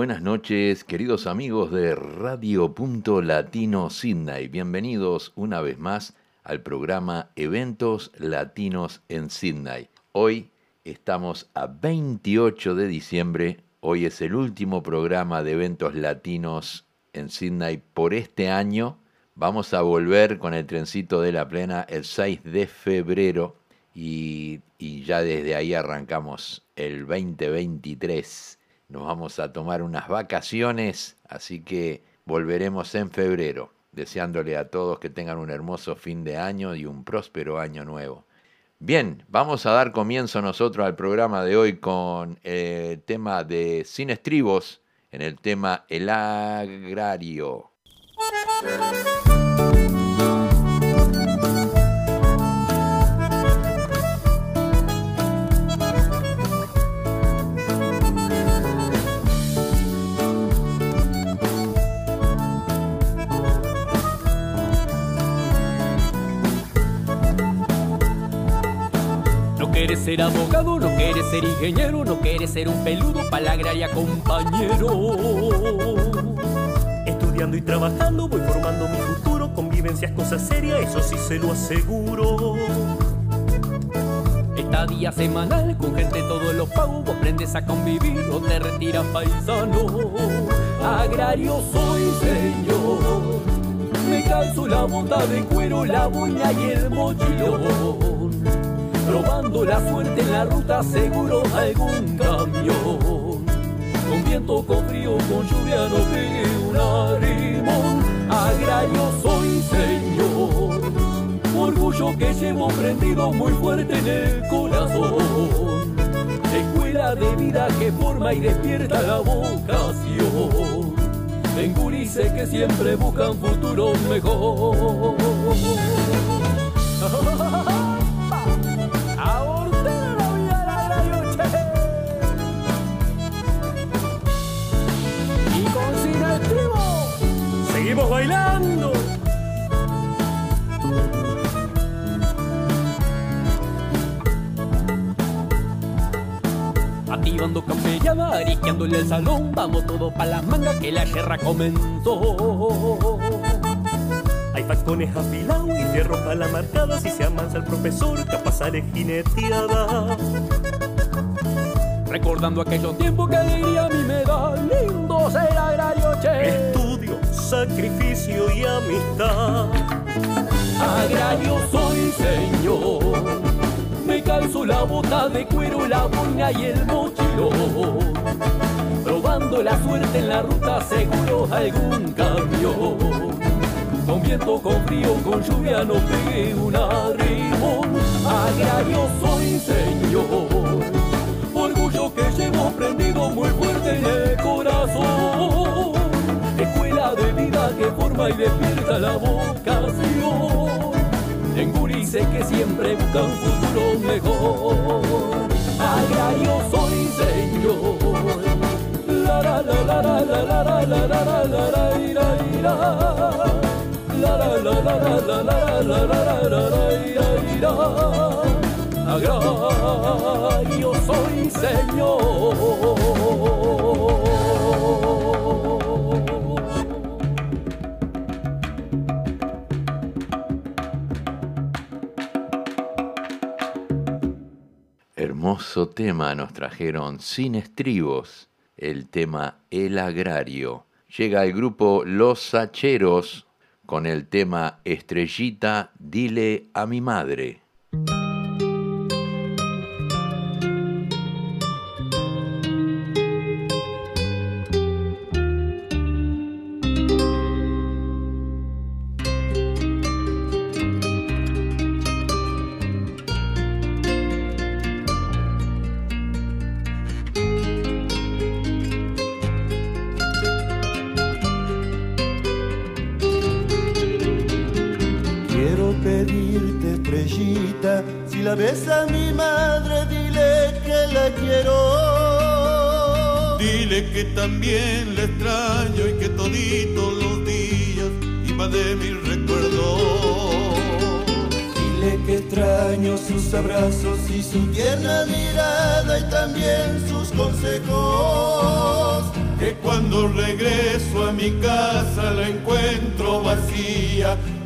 Buenas noches, queridos amigos de Radio Punto Latino Sydney. Bienvenidos una vez más al programa Eventos Latinos en Sydney. Hoy estamos a 28 de diciembre. Hoy es el último programa de eventos latinos en Sydney por este año. Vamos a volver con el trencito de la plena el 6 de febrero y, y ya desde ahí arrancamos el 2023 nos vamos a tomar unas vacaciones, así que volveremos en febrero, deseándole a todos que tengan un hermoso fin de año y un próspero año nuevo. Bien, vamos a dar comienzo nosotros al programa de hoy con el tema de Sin Estribos, en el tema El Agrario. Quieres ser abogado, no quieres ser ingeniero, no quieres ser un peludo para la agraria compañero. Estudiando y trabajando voy formando mi futuro, convivencias cosas serias, eso sí se lo aseguro. Estadía semanal con gente todos los pagos, vos aprendes a convivir o te retiras paisano. Agrario soy señor, me calzo la bota de cuero, la boina y el mochilón probando la suerte en la ruta seguro algún camión. Con viento, con frío, con lluvia no pegue un arimón. Agrario soy señor, orgullo que llevo prendido muy fuerte en el corazón. Escuela de vida que forma y despierta la vocación. En que siempre buscan futuro mejor. Activando campellada, ariqueando el salón, vamos todos pa' las mangas que la guerra comenzó. Hay facones afilados y fierro para la marcada, si se amansa el profesor, capaz sale jineteada. Recordando aquellos tiempos que alegría a mí me da, lindo ser agrario, che sacrificio y amistad. Agrario soy, señor, me calzo la bota de cuero, la boina y el Probando la suerte en la ruta, seguro algún cambio. Con viento, con frío, con lluvia, no pegué un arrimón. Agrario soy, señor, orgullo que llevo prendido muy fuerte en el corazón de vida que forma y despierta la vocación. En gurises que siempre buscan un futuro mejor. Agrario soy señor. La la la la la la la la la la la la tema nos trajeron sin estribos, el tema El Agrario. Llega el grupo Los Sacheros con el tema Estrellita, dile a mi madre.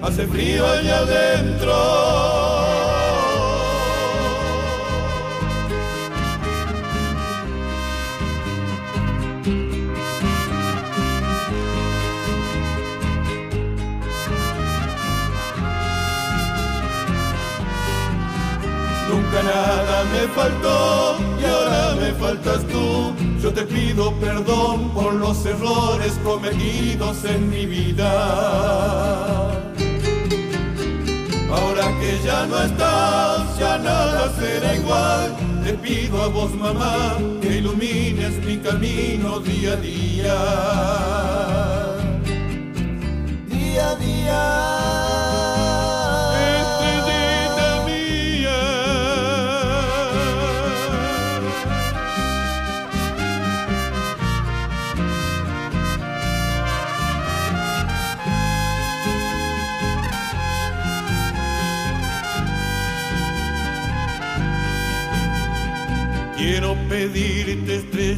Hace frío allá adentro. nada me faltó y ahora me faltas tú. Yo te pido perdón por los errores cometidos en mi vida. Ahora que ya no estás, ya nada será igual. Te pido a vos, mamá, que ilumines mi camino día a día. Día a día.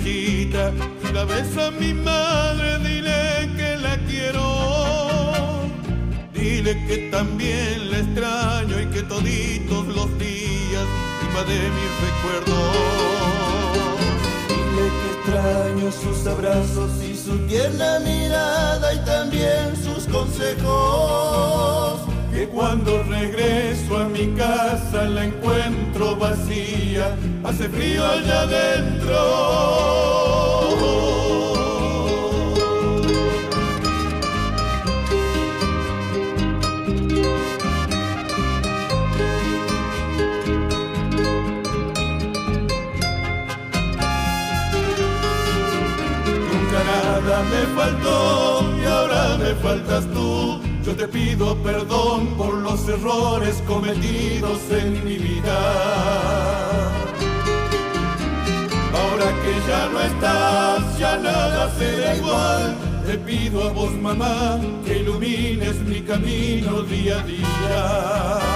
Si la ves a mi madre, dile que la quiero. Dile que también la extraño y que toditos los días de mis recuerdos. Dile que extraño sus abrazos y su tierna mirada y también sus consejos que cuando regreso a mi casa la encuentro vacía, hace frío allá adentro. Nunca nada me faltó y ahora me faltas tú yo te pido perdón por los errores cometidos en mi vida. Ahora que ya no estás, ya nada será igual. Te pido a vos, mamá, que ilumines mi camino día a día.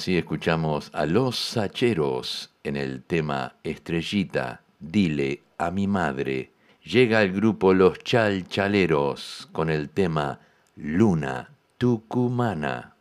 Así escuchamos a los Sacheros en el tema Estrellita, dile a mi madre. Llega el grupo Los Chalchaleros con el tema Luna Tucumana.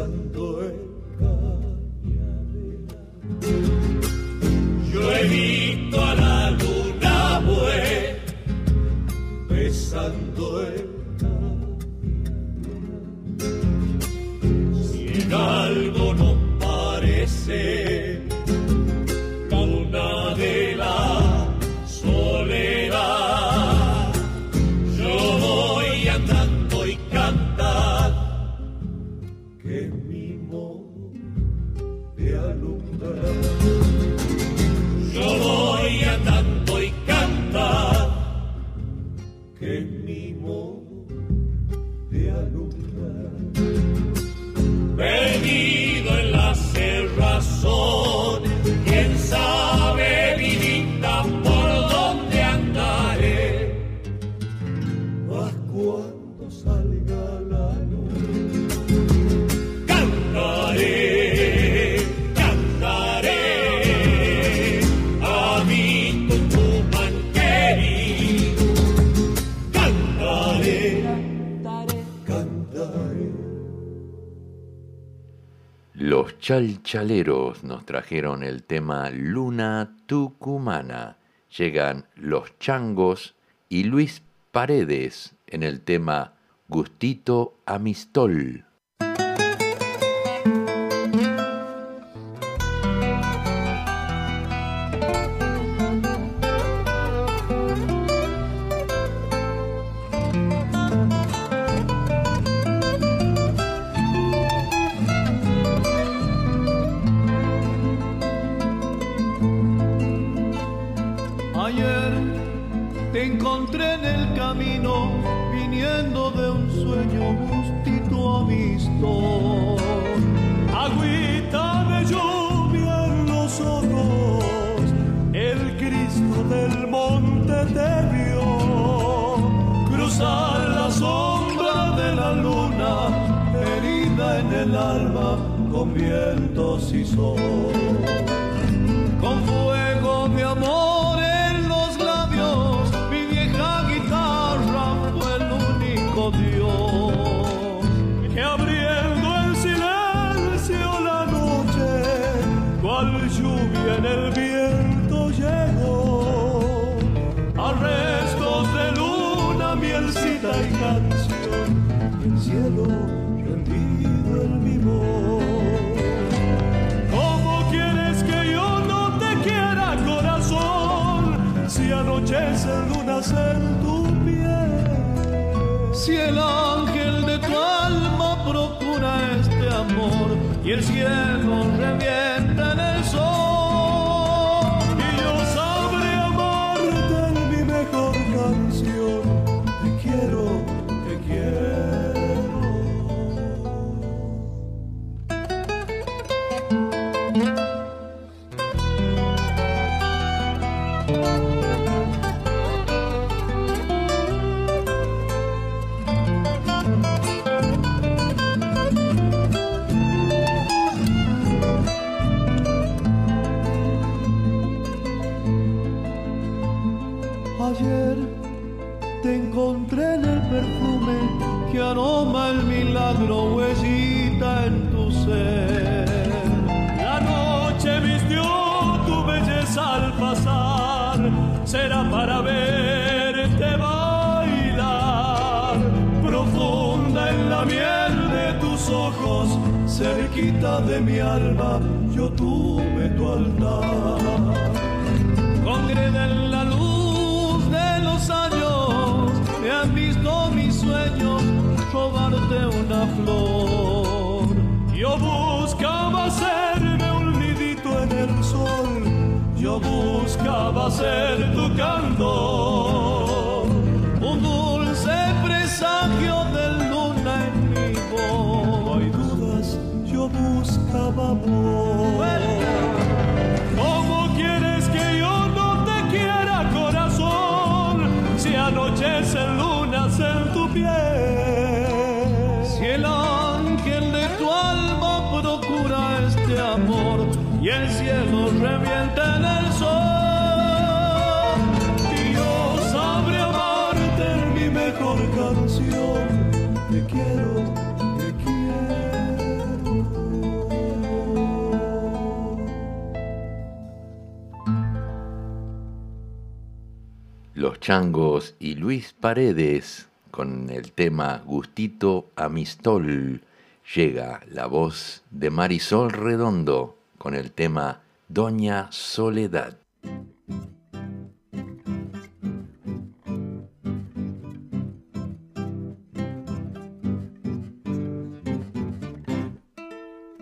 Besando el cañadera. Yo he visto a la luna buena besando el cañadera. Si en algo nos parece chalchaleros nos trajeron el tema Luna Tucumana. Llegan Los Changos y Luis Paredes en el tema Gustito Amistol. el alma con vientos y sol. Con fuego, mi amor en los labios, mi vieja guitarra fue el único Dios. Si el ángel de tu alma procura cerquita de mi alma yo tuve tu altar. Congreda en la luz de los años, me han visto mis sueños robarte una flor. Yo buscaba hacerme un nidito en el sol, yo buscaba ser tu candor. El sol. Y yo mi mejor canción. Te quiero, te quiero. Los Changos y Luis Paredes con el tema Gustito Amistol llega la voz de Marisol Redondo con el tema Doña Soledad.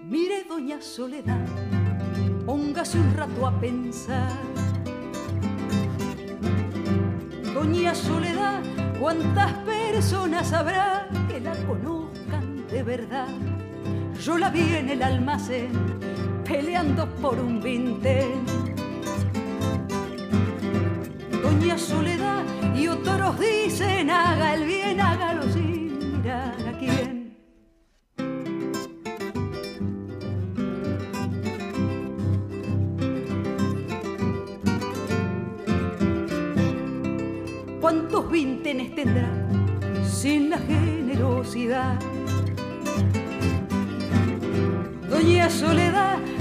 Mire, Doña Soledad, póngase un rato a pensar. Doña Soledad, ¿cuántas personas habrá que la conozcan de verdad? Yo la vi en el almacén peleando por un vintén. Doña Soledad y otros dicen haga el bien, hágalo sin mirar a quién. ¿Cuántos vintenes tendrá sin la generosidad? Doña Soledad,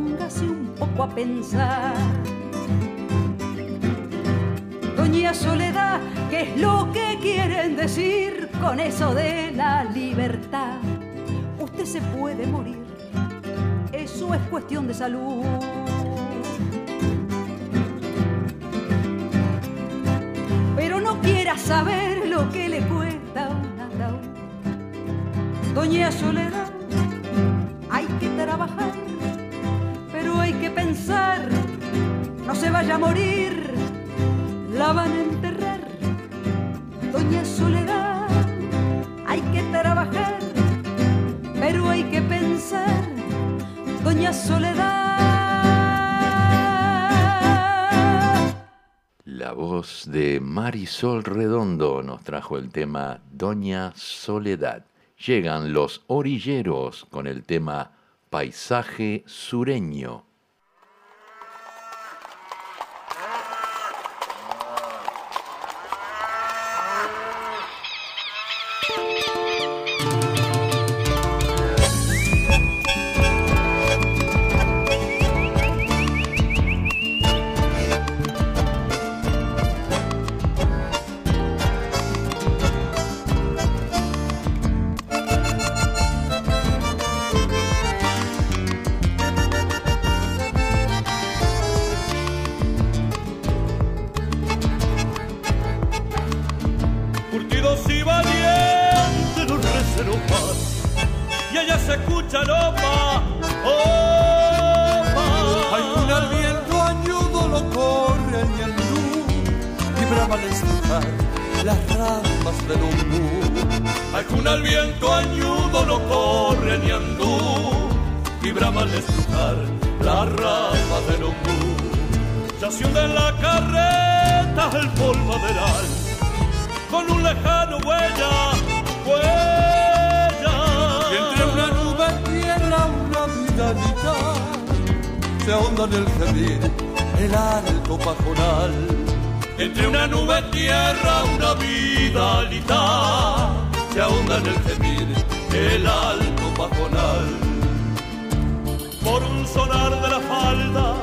póngase un poco a pensar. Doña Soledad, ¿qué es lo que quieren decir con eso de la libertad? Usted se puede morir, eso es cuestión de salud. Pero no quiera saber lo que le cuesta un. Doña Soledad, pensar, no se vaya a morir, la van a enterrar. Doña Soledad, hay que trabajar, pero hay que pensar, Doña Soledad. La voz de Marisol Redondo nos trajo el tema Doña Soledad. Llegan los orilleros con el tema Paisaje sureño. Alguna al viento añudo lo corre ni andú y brama al estrujar la rama del ombú. Ya se hunde en la carreta el polvaderal con un lejano huella, huella. Y entre una nube tierra una vidalita se ahonda en el jardín el alto pajonal. Entre una nube tierra, una vida alita, Se ahonda en el gemir el alto pajonal. por un sonar de la falda,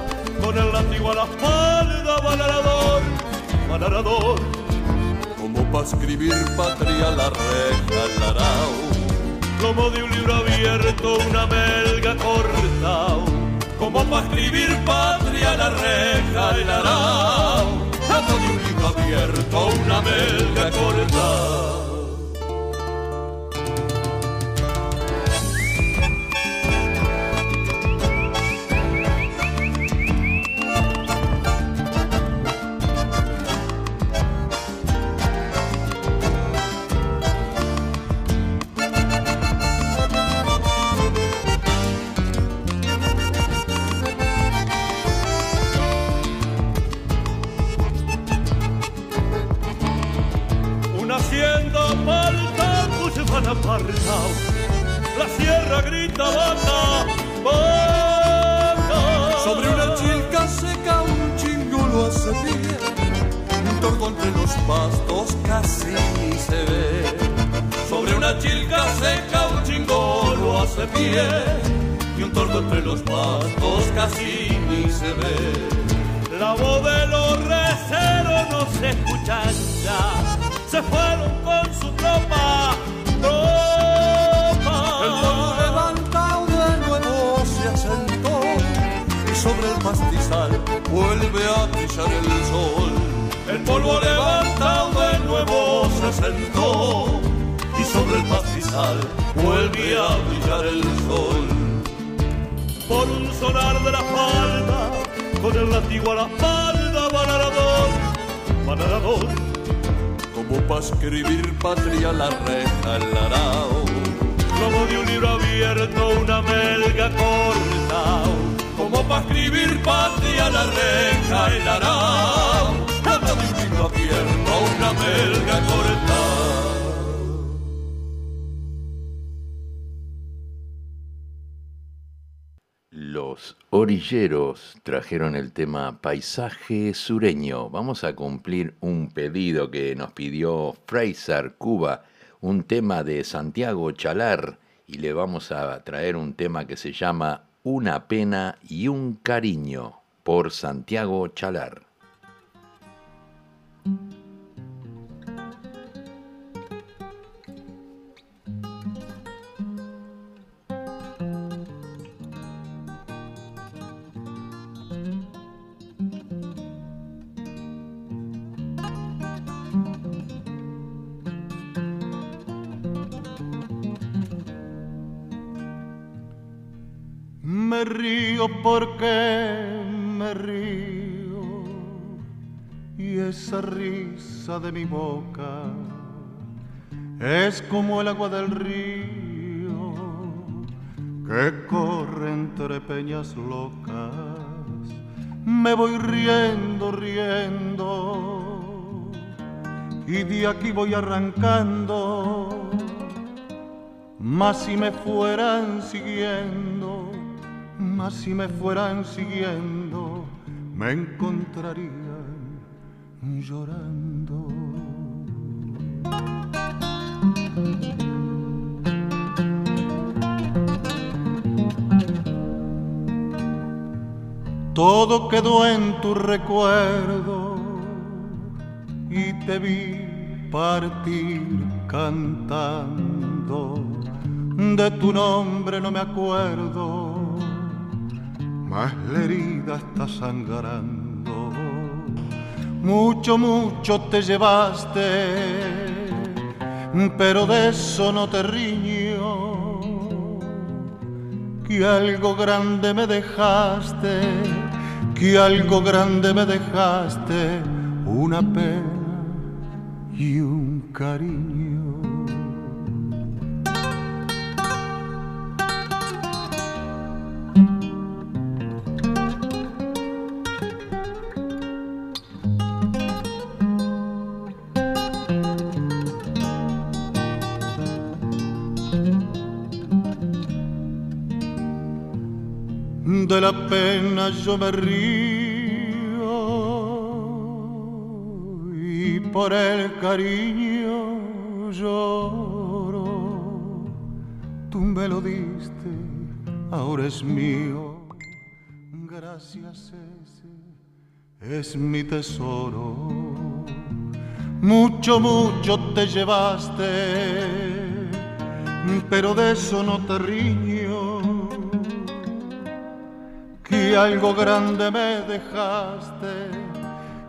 con el látigo a la espalda, balarador, balarador. Como para escribir patria la arao. Como de un libro abierto, una melga cortao. Como para escribir patria la arao. Como de un libro abierto, una melga cortao. Un sonar de la falda, con el látigo a la espalda, banarador, banarador como para escribir patria la reja el arao. Como de un libro abierto una melga corta, como para escribir patria la reja el arao. Como de un libro abierto una melga corta. Orilleros trajeron el tema Paisaje Sureño. Vamos a cumplir un pedido que nos pidió Fraser Cuba, un tema de Santiago Chalar, y le vamos a traer un tema que se llama Una pena y un cariño por Santiago Chalar. Río porque me río y esa risa de mi boca es como el agua del río que corre entre peñas locas. Me voy riendo, riendo y de aquí voy arrancando. Mas si me fueran siguiendo mas si me fueran siguiendo, me encontrarían llorando. Todo quedó en tu recuerdo y te vi partir cantando. De tu nombre no me acuerdo más la herida está sangrando. Mucho, mucho te llevaste, pero de eso no te riño. Que algo grande me dejaste, que algo grande me dejaste, una pena y un cariño. de la pena yo me río y por el cariño lloro. Tú me lo diste, ahora es mío. Gracias ese es mi tesoro. Mucho, mucho te llevaste, pero de eso no te riñes que algo grande me dejaste,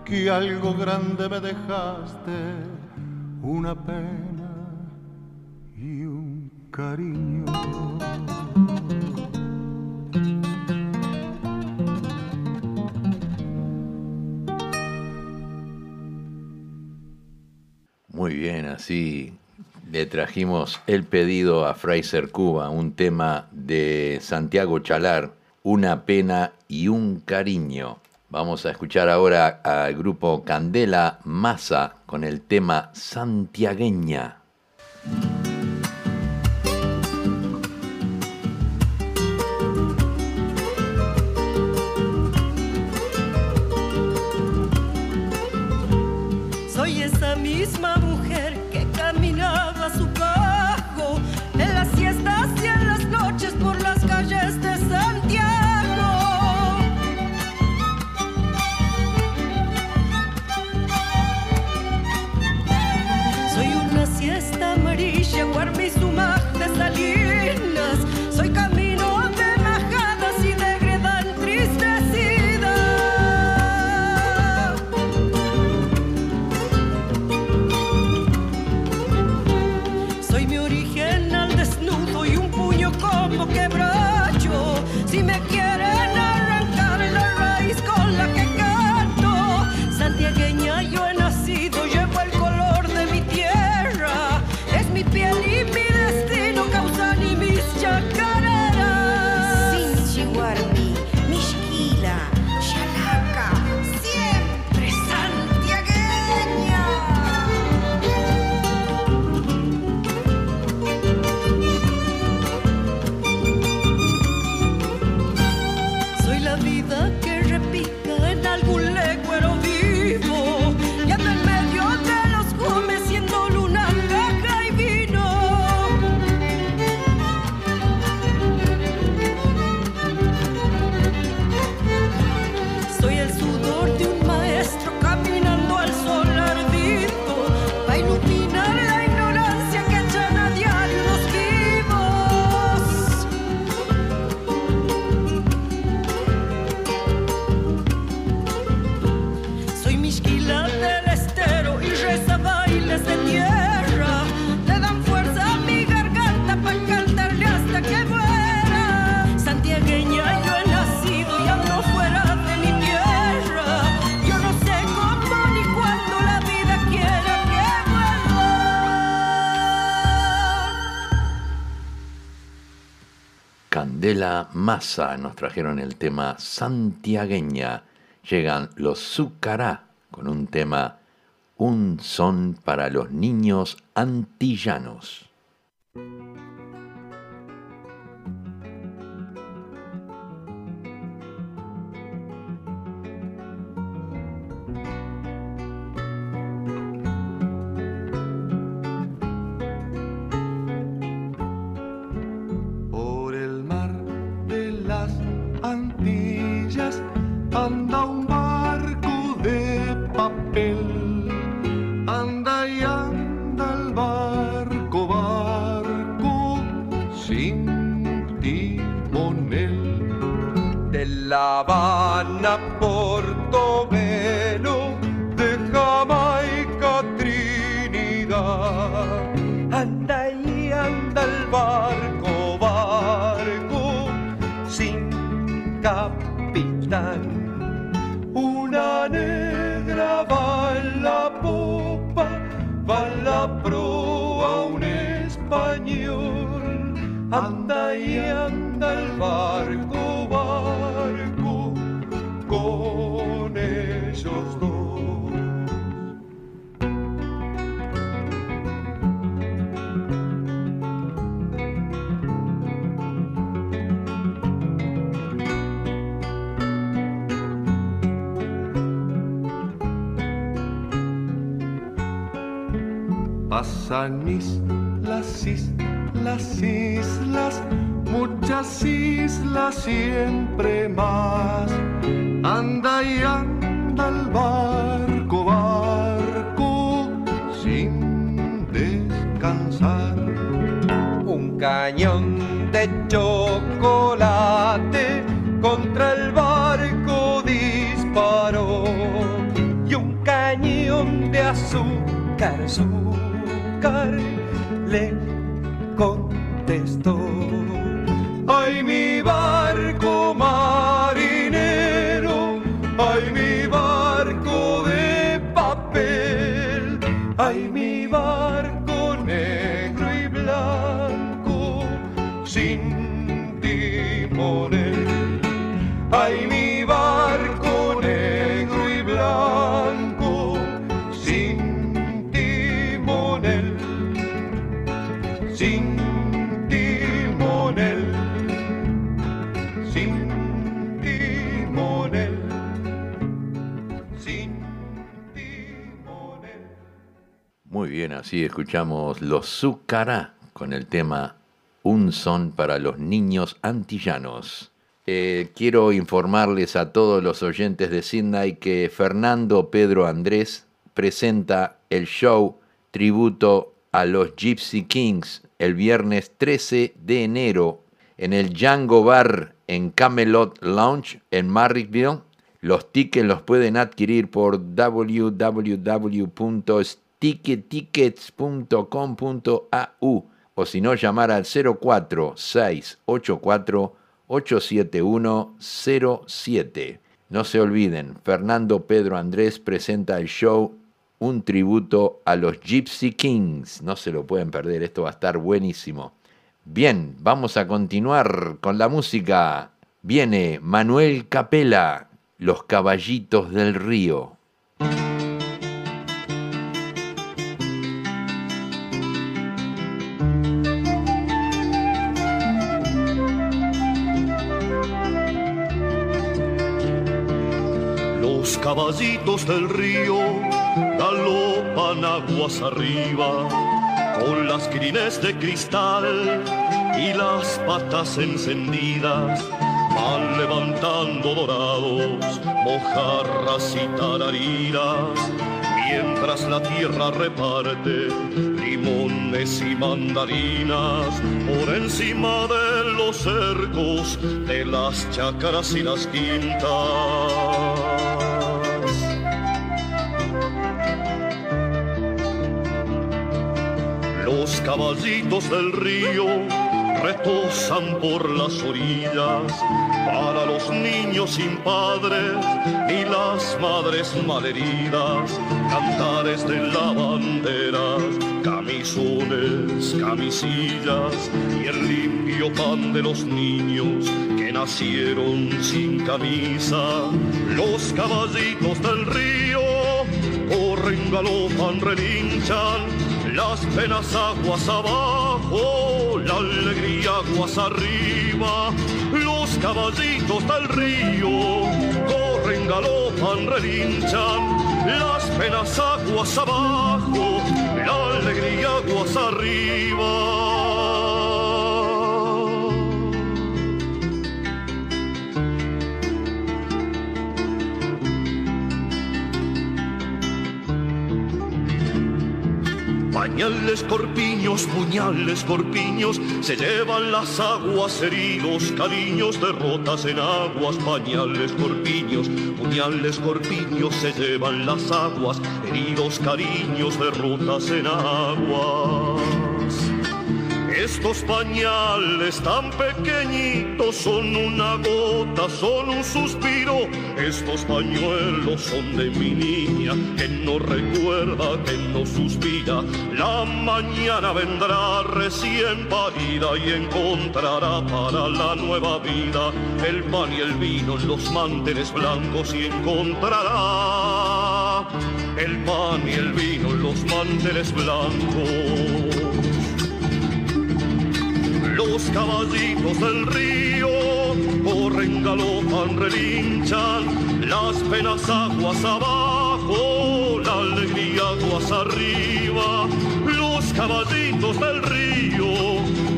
que algo grande me dejaste, una pena y un cariño. Muy bien, así le trajimos el pedido a Fraser Cuba, un tema de Santiago Chalar, una pena y un cariño. Vamos a escuchar ahora al grupo Candela Massa con el tema Santiagueña. La masa nos trajeron el tema Santiagueña. Llegan los Zucará con un tema Un son para los niños antillanos. Así escuchamos Los Zucará con el tema Un son para los niños antillanos. Eh, quiero informarles a todos los oyentes de Sydney que Fernando Pedro Andrés presenta el show tributo a los Gypsy Kings el viernes 13 de enero en el Django Bar en Camelot Lounge en Marrickville. Los tickets los pueden adquirir por www.tickettickets.com.au o si no llamar al 04684 87107. No se olviden, Fernando Pedro Andrés presenta el show Un tributo a los Gypsy Kings. No se lo pueden perder, esto va a estar buenísimo. Bien, vamos a continuar con la música. Viene Manuel Capela, Los Caballitos del Río. Caballitos del río galopan aguas arriba con las crines de cristal y las patas encendidas van levantando dorados mojarras y tarariras mientras la tierra reparte limones y mandarinas por encima de los cercos de las chácaras y las quintas. Los caballitos del río retosan por las orillas para los niños sin padres y las madres malheridas, cantares de lavanderas, camisones, camisillas y el limpio pan de los niños que nacieron sin camisa. Los caballitos del río corren, galopan, relinchan las penas aguas abajo, la alegría aguas arriba, los caballitos del río corren, galopan, relinchan, las penas aguas abajo, la alegría aguas arriba. Pañales, corpiños, puñales, corpiños, se llevan las aguas heridos, cariños, derrotas en aguas, pañales, corpiños, puñales, corpiños, se llevan las aguas, heridos, cariños, derrotas en aguas. Estos pañales tan pequeñitos son una gota, son un suspiro. Estos pañuelos son de mi niña que no recuerda, que no suspira. La mañana vendrá recién parida y encontrará para la nueva vida el pan y el vino en los manteles blancos y encontrará el pan y el vino en los manteles blancos los caballitos del río corren, galopan, relinchan, las penas aguas abajo, la alegría aguas arriba. Los caballitos del río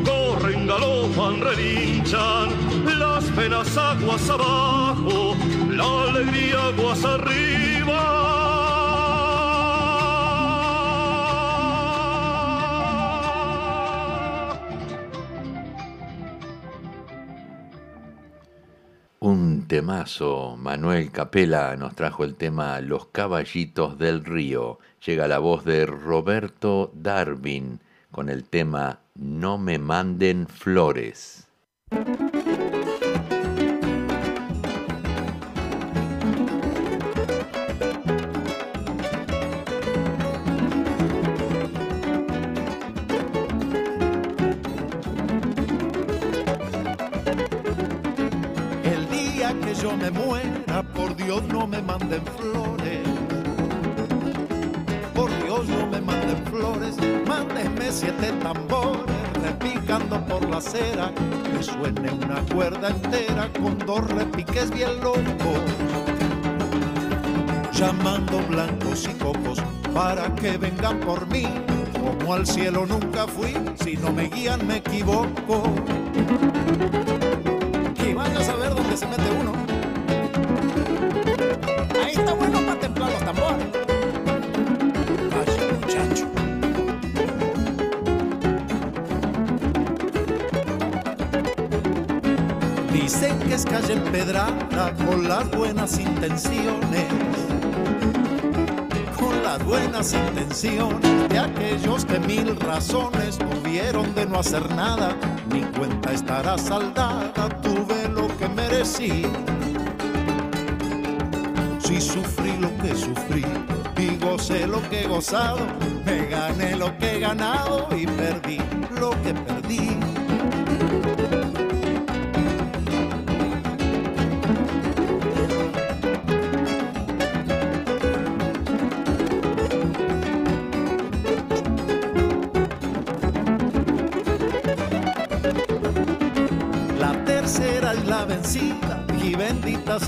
corren, galopan, relinchan, las penas aguas abajo, la alegría aguas arriba. Manuel Capela nos trajo el tema Los caballitos del río. Llega la voz de Roberto Darwin con el tema No me manden flores. Yo me muera, por Dios no me manden flores. Por Dios no me manden flores, mándenme siete tambores, repicando por la acera, que suene una cuerda entera con dos repiques bien locos. Llamando blancos y cocos para que vengan por mí, como al cielo nunca fui, si no me guían me equivoco. Empedrada con las buenas intenciones. Con las buenas intenciones de aquellos que mil razones tuvieron de no hacer nada. Mi cuenta estará saldada, tuve lo que merecí si sufrí lo que sufrí y gocé lo que he gozado, me gané lo que he ganado y perdí lo que perdí.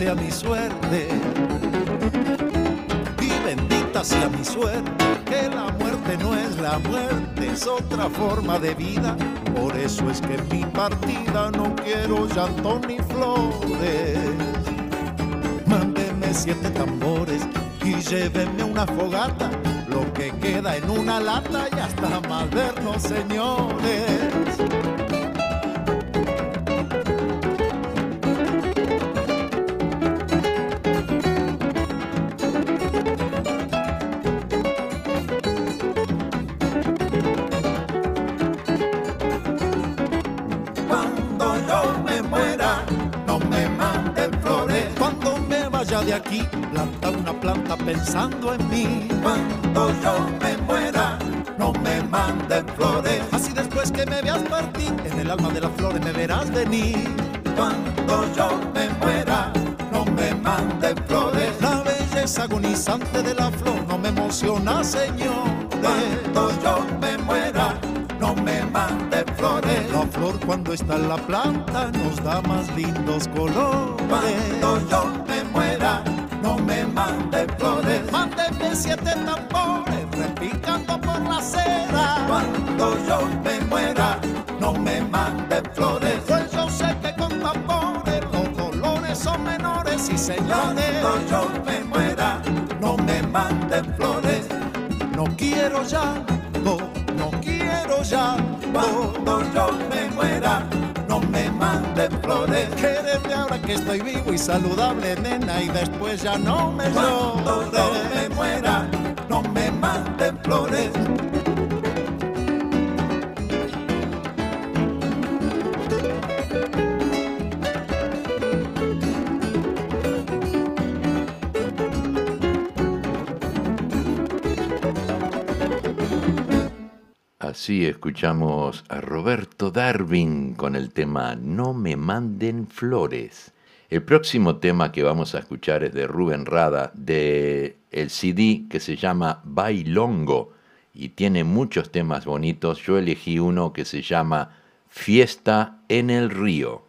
Sea mi suerte bendita sea mi suerte, que la muerte no es la muerte, es otra forma de vida. Por eso es que en mi partida no quiero llanto ni flores. Mándenme siete tambores y llévenme una fogata, lo que queda en una lata ya está más vernos, señores. De aquí, planta una planta pensando en mí. Cuando yo me muera, no me manden flores. Así después que me veas partir, en el alma de las flores me verás venir. Cuando yo me muera, no me manden flores. La belleza agonizante de la flor no me emociona, Señor. Cuando yo me muera, no me manden flores. La flor cuando está en la planta nos da más lindos colores. Cuando yo no me manden flores. Mándenme siete tambores repicando por la acera. Cuando yo me muera, no me manden flores. Pues yo sé que con tambores los dolores son menores y señores. Cuando yo me muera, no me manden flores. No quiero ya, no, no quiero ya. Cuando yo me muera, Quédeme ahora que estoy vivo y saludable, nena, y después ya no me yo me muera, no me manden flores. Así escuchamos a Roberto Darwin con el tema No me manden flores. El próximo tema que vamos a escuchar es de Rubén Rada, de el CD que se llama Bailongo y tiene muchos temas bonitos. Yo elegí uno que se llama Fiesta en el Río.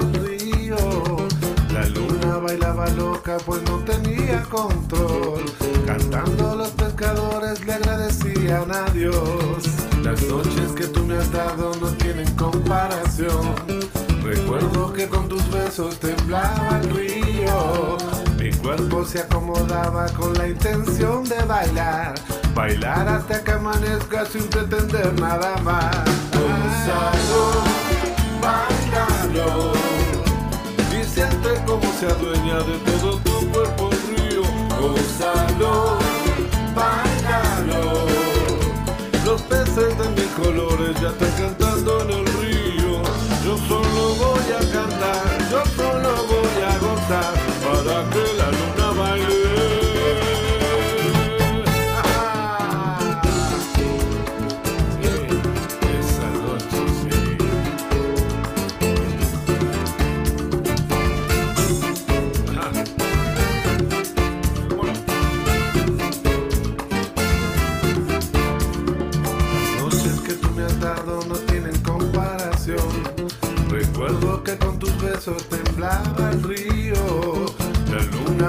El río. La luna bailaba loca pues no tenía control. Cantando los pescadores le agradecían a Dios. Las noches que tú me has dado no tienen comparación. Recuerdo que con tus besos temblaba el río. Mi cuerpo se acomodaba con la intención de bailar. Bailar hasta que amanezca sin pretender nada más. Gózalo, Y siente como se adueña de todo tu cuerpo el río. Gózalo, bailalo. Los peces de mis colores ya están cantando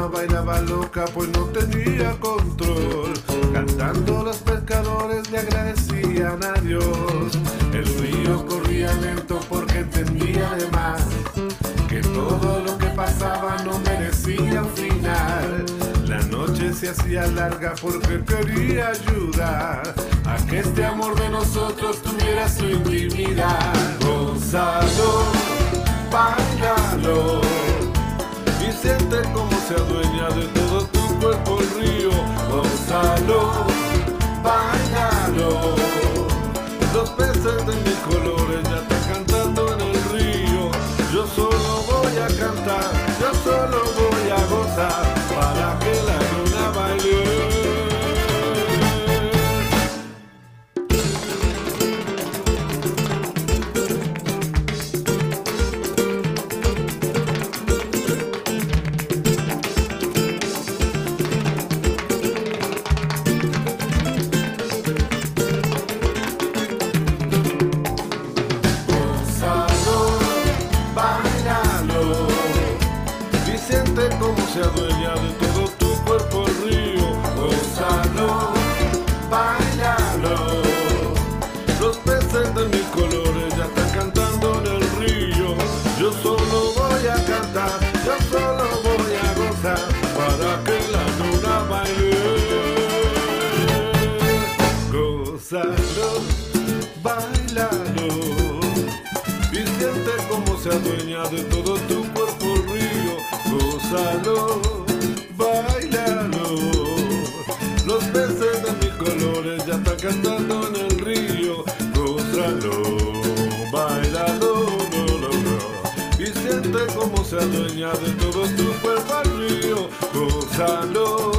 bailaba loca pues no tenía control. Cantando los pescadores le agradecían a Dios. El río corría lento porque entendía además que todo lo que pasaba no merecía un final. La noche se hacía larga porque quería ayudar a que este amor de nosotros tuviera su intimidad. Gózalo, bailalo y siente como se adueña de todo tu cuerpo río. Gózalo, bailalo. Los peces de mis colores ya están cantando en el río. Yo solo voy a cantar, yo solo voy a gozar Gózalo,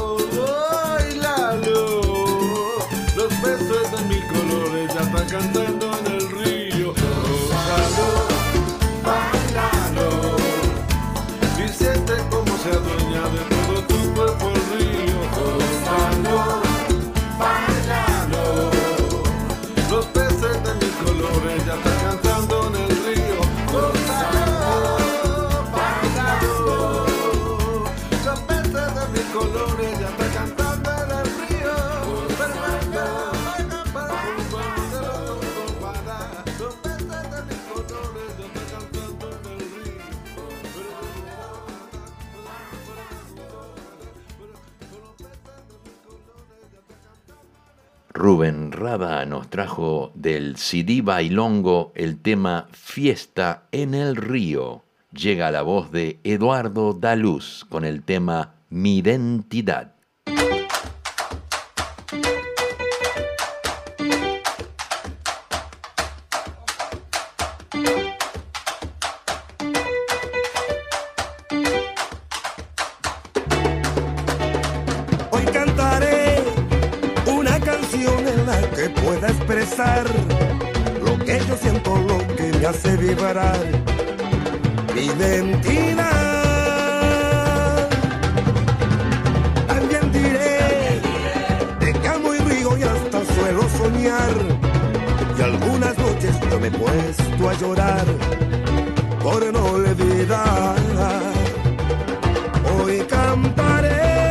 trajo del CD Bailongo el tema Fiesta en el Río. Llega la voz de Eduardo Daluz con el tema Mi Identidad. Canción en la que pueda expresar lo que yo siento, lo que me hace vibrar. Mi identidad. También diré de que amo y río y hasta suelo soñar. Y algunas noches yo me he puesto a llorar. por no olvidar. Hoy cantaré.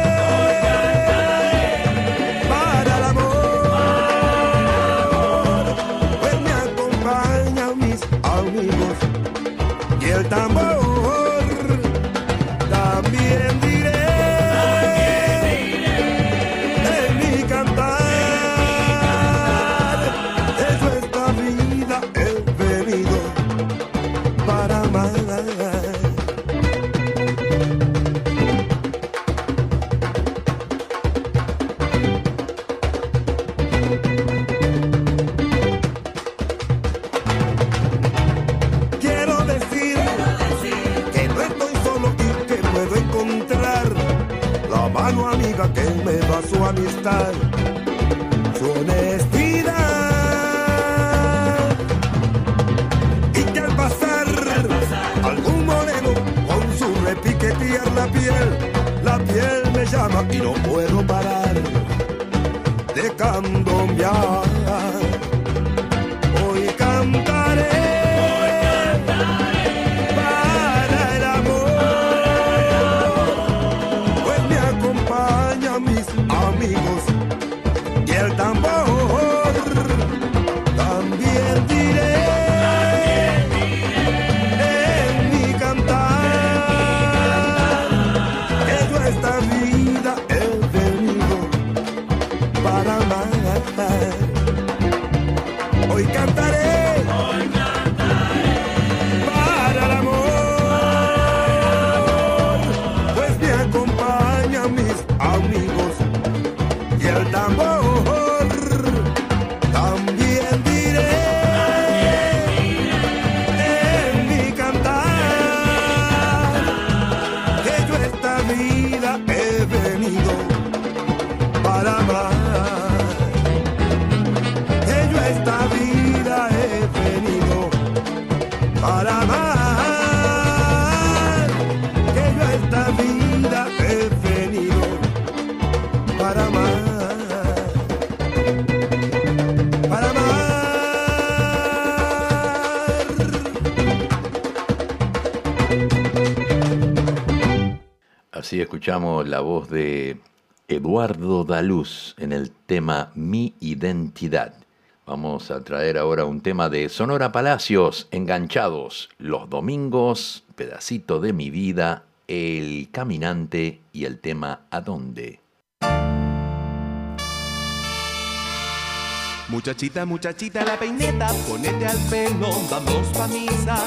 Escuchamos la voz de Eduardo Daluz en el tema Mi Identidad. Vamos a traer ahora un tema de Sonora Palacios, enganchados los domingos, pedacito de mi vida, El Caminante y el tema ¿A dónde? Muchachita, muchachita, la peineta, ponete al pelo, vamos pa' misa.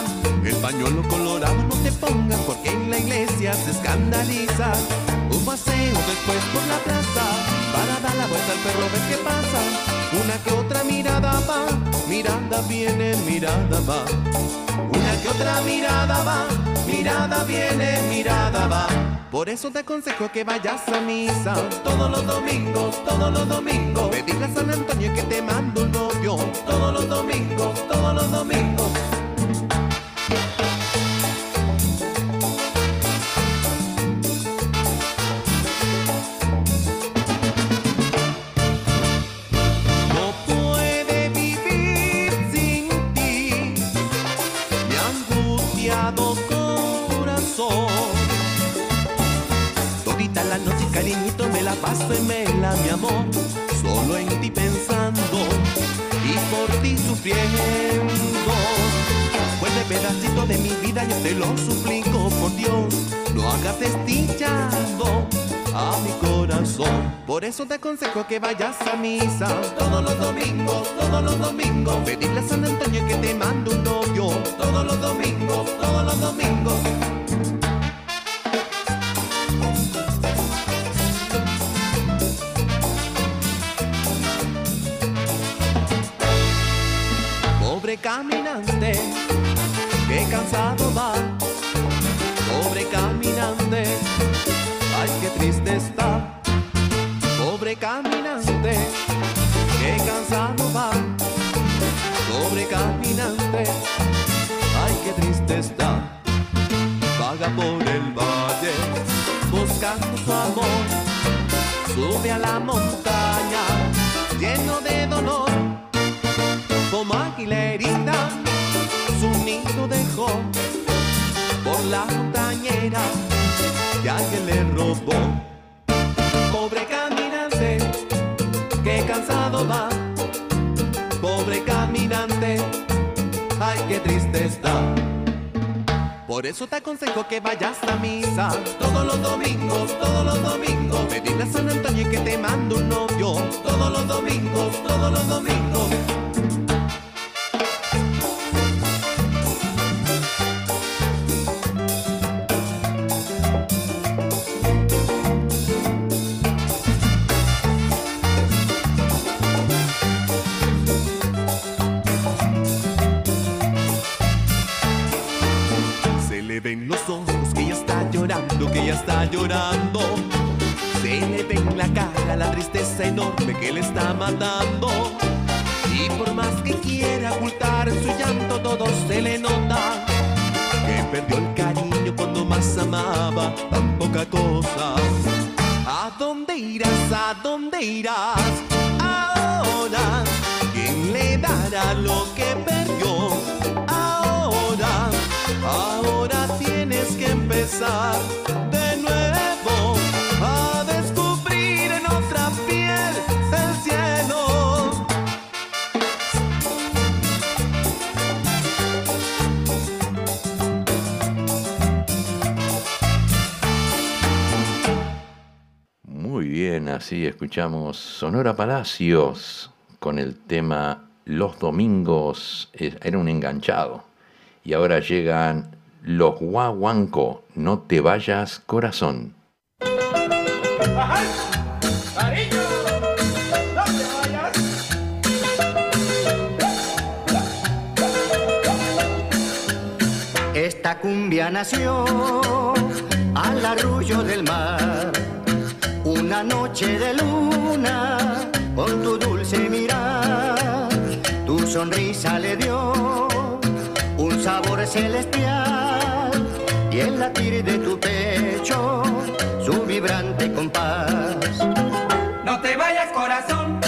El pañuelo colorado no te pongas porque en la iglesia se escandaliza. Un paseo después por la plaza, para dar la vuelta al perro, ver qué pasa. Una que otra mirada va, mirada viene, mirada va. Una que otra mirada va, mirada viene, mirada va. Por eso te aconsejo que vayas a misa todos los domingos, todos los domingos. Pedirle a San Antonio que te mando un novio todos los domingos, todos los domingos. La en vela, mi amor. Solo en ti pensando y por ti sufriendo. Vuelve pedacito de mi vida, yo te lo suplico, por Dios. No hagas desdichado a mi corazón. Por eso te aconsejo que vayas a misa todos los domingos, todos los domingos. Pedirle a San Antonio que te mande un novio todos los domingos, todos los domingos. Caminante, que cansado va. Pobre caminante, ay qué triste está. Pobre caminante, que cansado va. Pobre caminante, ay qué triste está. Vaga por el valle, buscando su amor. Sube a la montaña, lleno de dolor Pobre caminante, que cansado va. Pobre caminante, ay, qué triste está. Por eso te aconsejo que vayas a misa todos los domingos, todos los domingos. Pedirle a San Antonio que te mando un novio todos los domingos, todos los domingos. Y por más que quiera ocultar su llanto, todo se le nota. Que perdió el cariño cuando más amaba, tan poca cosa. ¿A dónde irás? ¿A dónde irás? Así escuchamos Sonora Palacios con el tema Los Domingos, eh, era un enganchado. Y ahora llegan Los Guaguanco, No te vayas corazón. Esta cumbia nació al arrullo del mar una noche de luna con tu dulce mirar, tu sonrisa le dio un sabor celestial y el latir de tu pecho su vibrante compás. No te vayas corazón,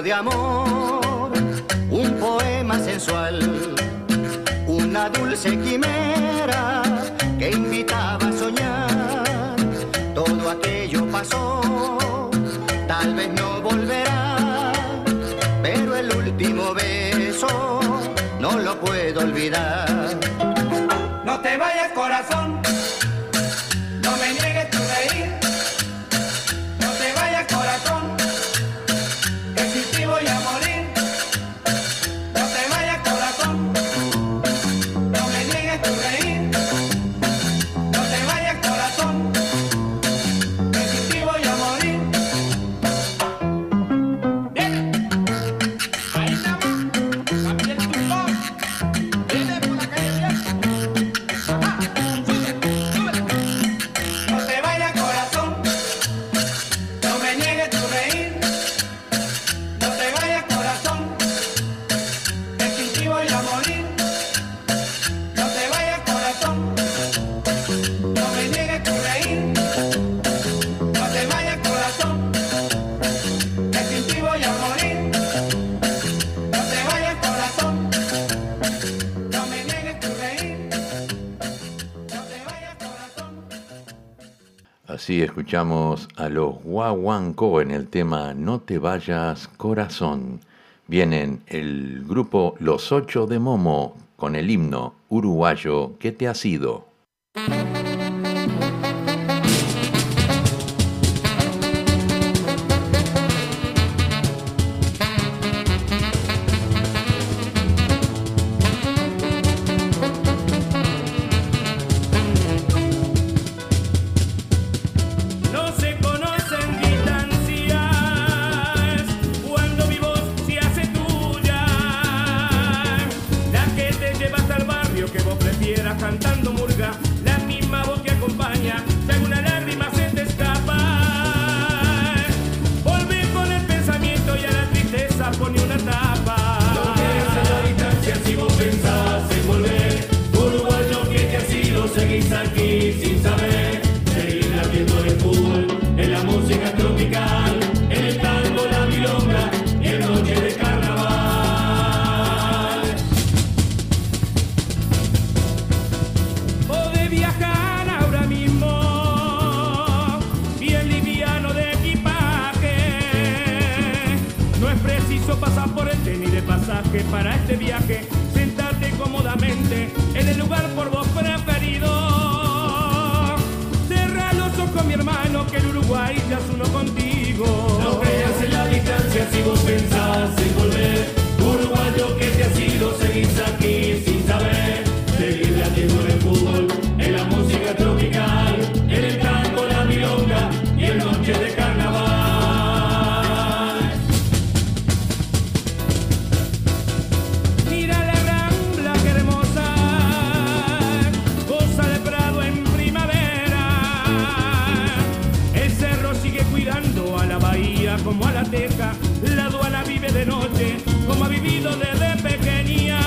de amor, un poema sensual, una dulce quimera que invitaba a soñar. Todo aquello pasó, tal vez no volverá, pero el último beso no lo puedo olvidar. No te vayas corazón escuchamos a los Guaguancó en el tema No te vayas corazón. Vienen el grupo Los Ocho de Momo con el himno uruguayo ¿Qué te ha sido? desde pequeña.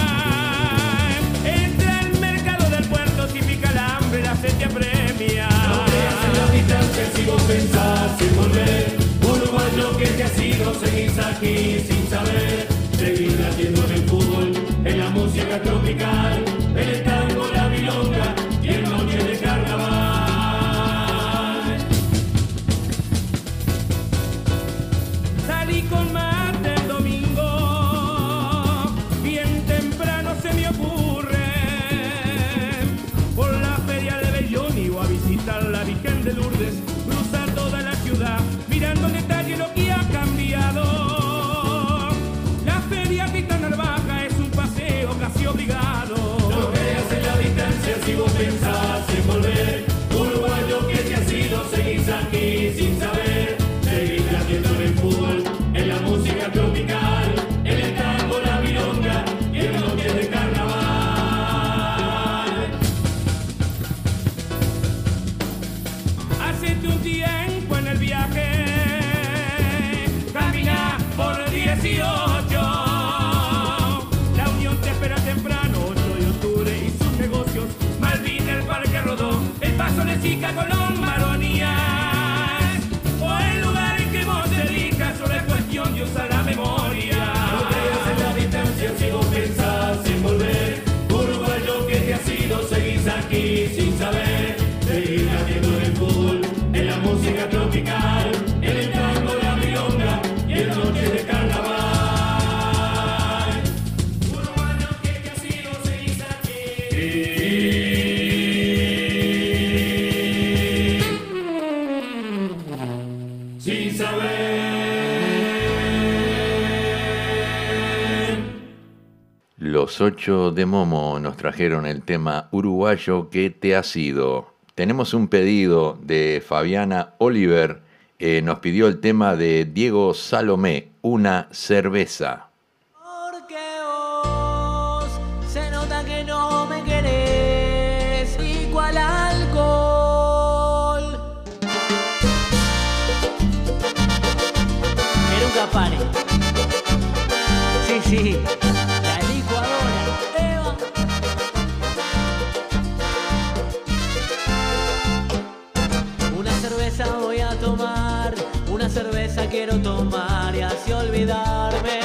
Entra al mercado del puerto, típica la hambre, la sed te apremia. No creas en la distancia, sigo pensar sin volver. Uruguayo que te ha sido, seguís aquí sin saber. Seguir latiendo en el fútbol, en la música tropical. las 8 de Momo nos trajeron el tema uruguayo que te ha sido. Tenemos un pedido de Fabiana Oliver, eh, nos pidió el tema de Diego Salomé, una cerveza. Porque vos se nota que no me querés, igual alcohol. Sí, sí. olvidarme.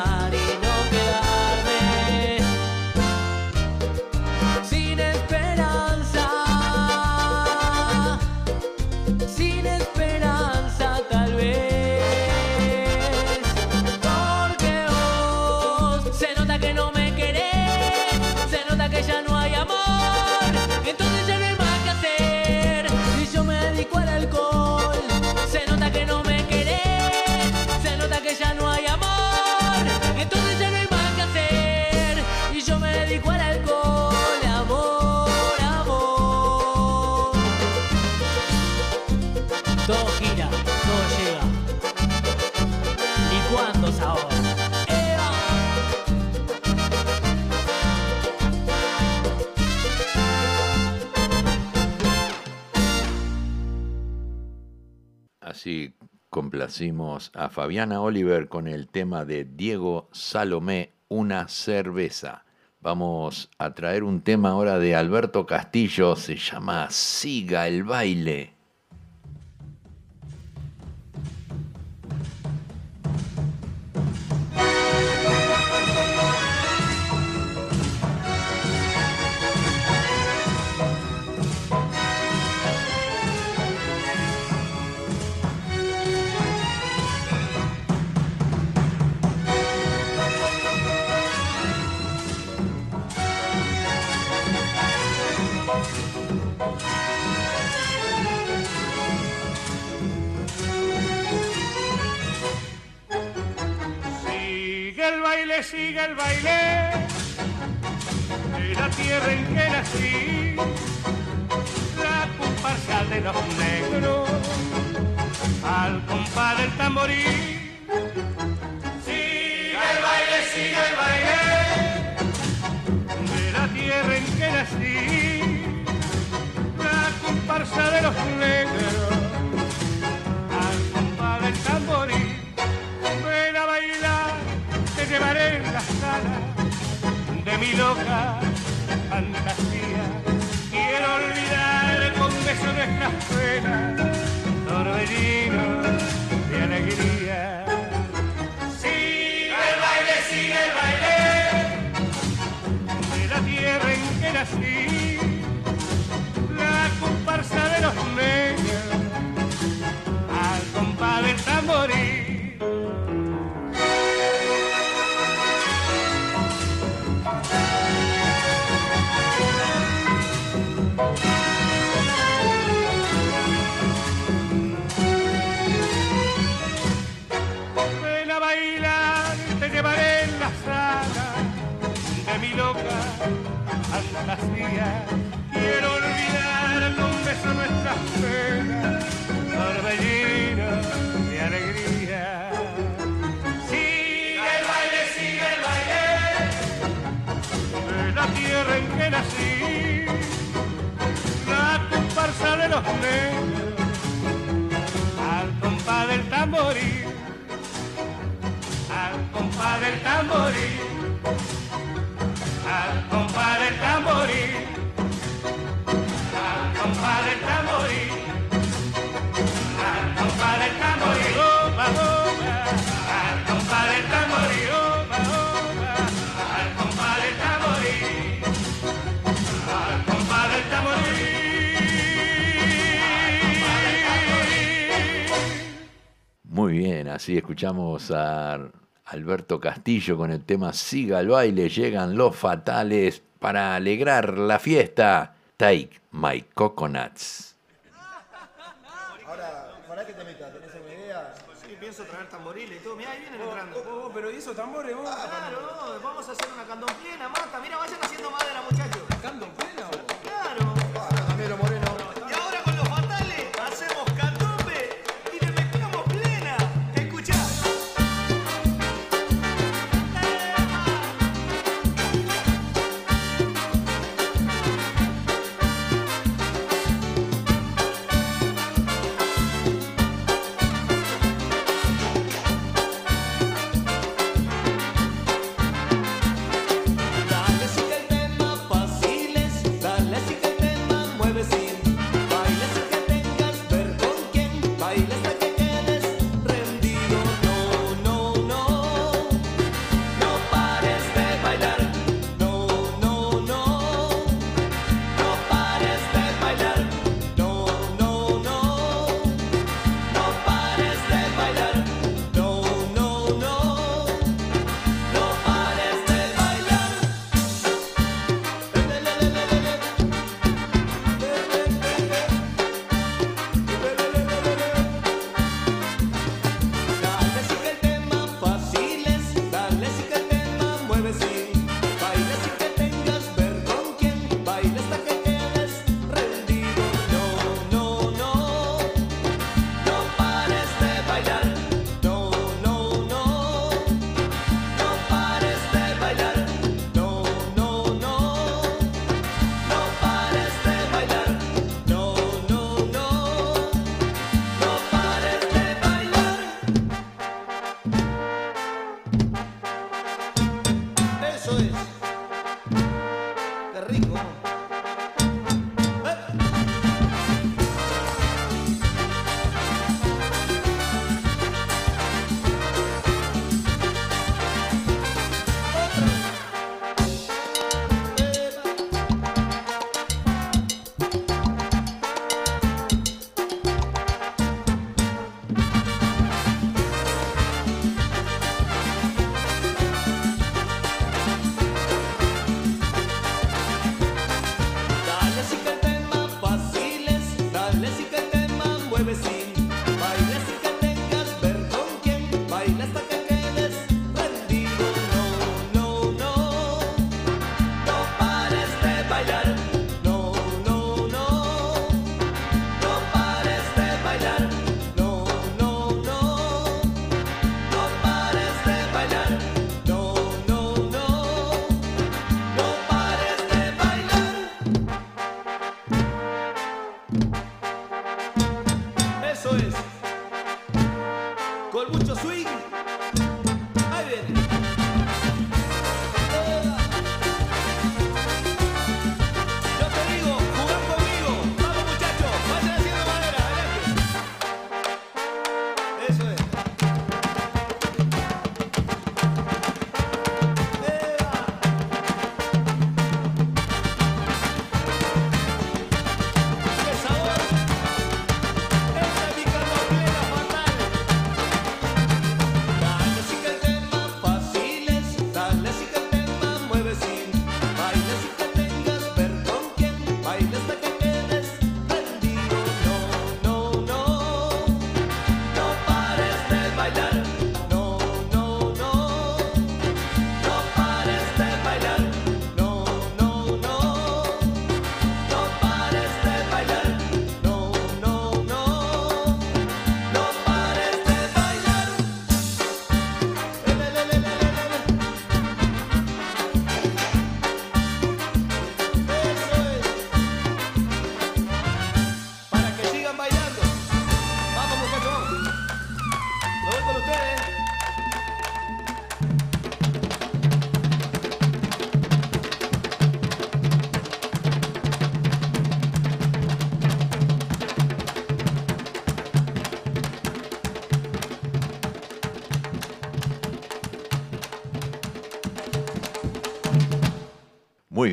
a Fabiana Oliver con el tema de Diego Salomé, Una cerveza. Vamos a traer un tema ahora de Alberto Castillo, se llama Siga el baile. Sigue el baile de la tierra en que nací, la comparsa de los negros al compás del tamborí. Sigue el baile, sigue el baile de la tierra en que nací, la comparsa de los negros al compás del tamborí. Llevaré en la sala de mi loca fantasía. Quiero olvidar con besos nuestras penas, torbellino de alegría. Sigue el baile, sigue el baile de la tierra en que nací, así escuchamos a Alberto Castillo con el tema Siga el baile, llegan los fatales para alegrar la fiesta. Take my coconuts. Ahora, para que te metas, ¿tenés alguna idea? Sí, pienso traer tamboriles y todo. Mirá, ahí vienen entrando. pero ¿y esos tambores vos? claro, no, vamos a hacer una candomplena, mucho swing.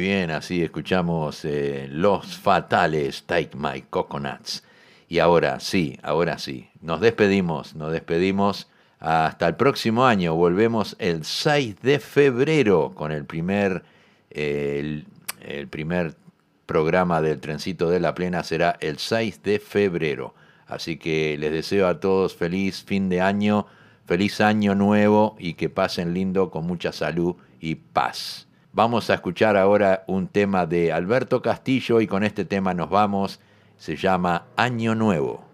Bien, así escuchamos eh, Los Fatales, Take My Coconuts. Y ahora sí, ahora sí, nos despedimos, nos despedimos hasta el próximo año. Volvemos el 6 de febrero con el primer, el, el primer programa del Trencito de la Plena será el 6 de febrero. Así que les deseo a todos feliz fin de año, feliz año nuevo y que pasen lindo con mucha salud y paz. Vamos a escuchar ahora un tema de Alberto Castillo y con este tema nos vamos. Se llama Año Nuevo.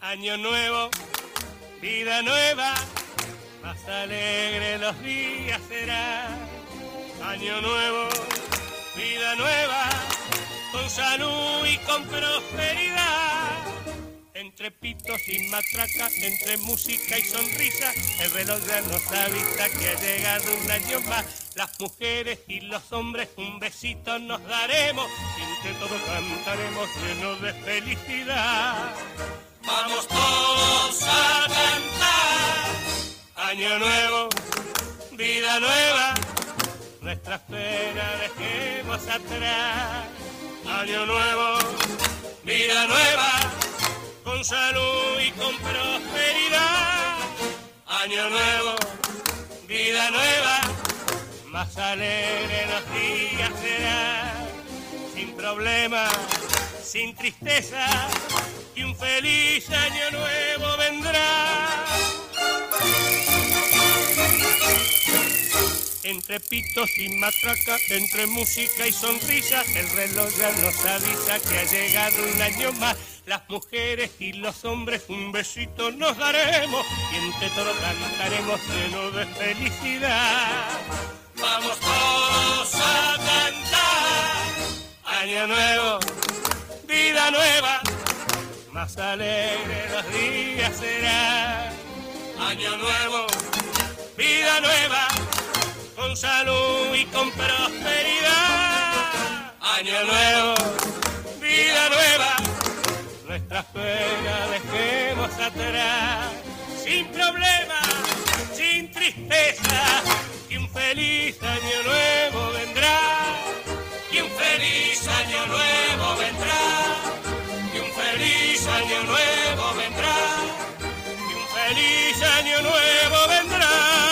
Año nuevo, vida nueva, más alegre los días será. Año nuevo, vida nueva, con salud y con prosperidad. Entre pitos y matracas, entre música y sonrisa, el reloj ya nos avisa que ha llegado un año más. Las mujeres y los hombres un besito nos daremos, y entre todos cantaremos llenos de felicidad. Vamos todos a cantar. Año nuevo, vida nueva, nuestra pena dejemos atrás. Año nuevo, vida nueva, con salud y con prosperidad. Año nuevo, vida nueva, más alegre los días será. Sin problemas, sin tristeza, y un feliz año nuevo vendrá. Entre pitos y matraca, entre música y sonrisa, el reloj ya nos avisa que ha llegado un año más. Las mujeres y los hombres un besito nos daremos y entre todos cantaremos lleno de felicidad. Vamos todos a cantar. Año nuevo, vida nueva, más alegre los días será. Año nuevo, vida nueva, con salud y con prosperidad. Año nuevo, vida nueva, nuestras penas dejemos atrás, sin problemas, sin tristeza, y un feliz año nuevo vendrá, y un feliz año nuevo vendrá, y un feliz año nuevo vendrá, y un feliz año nuevo vendrá.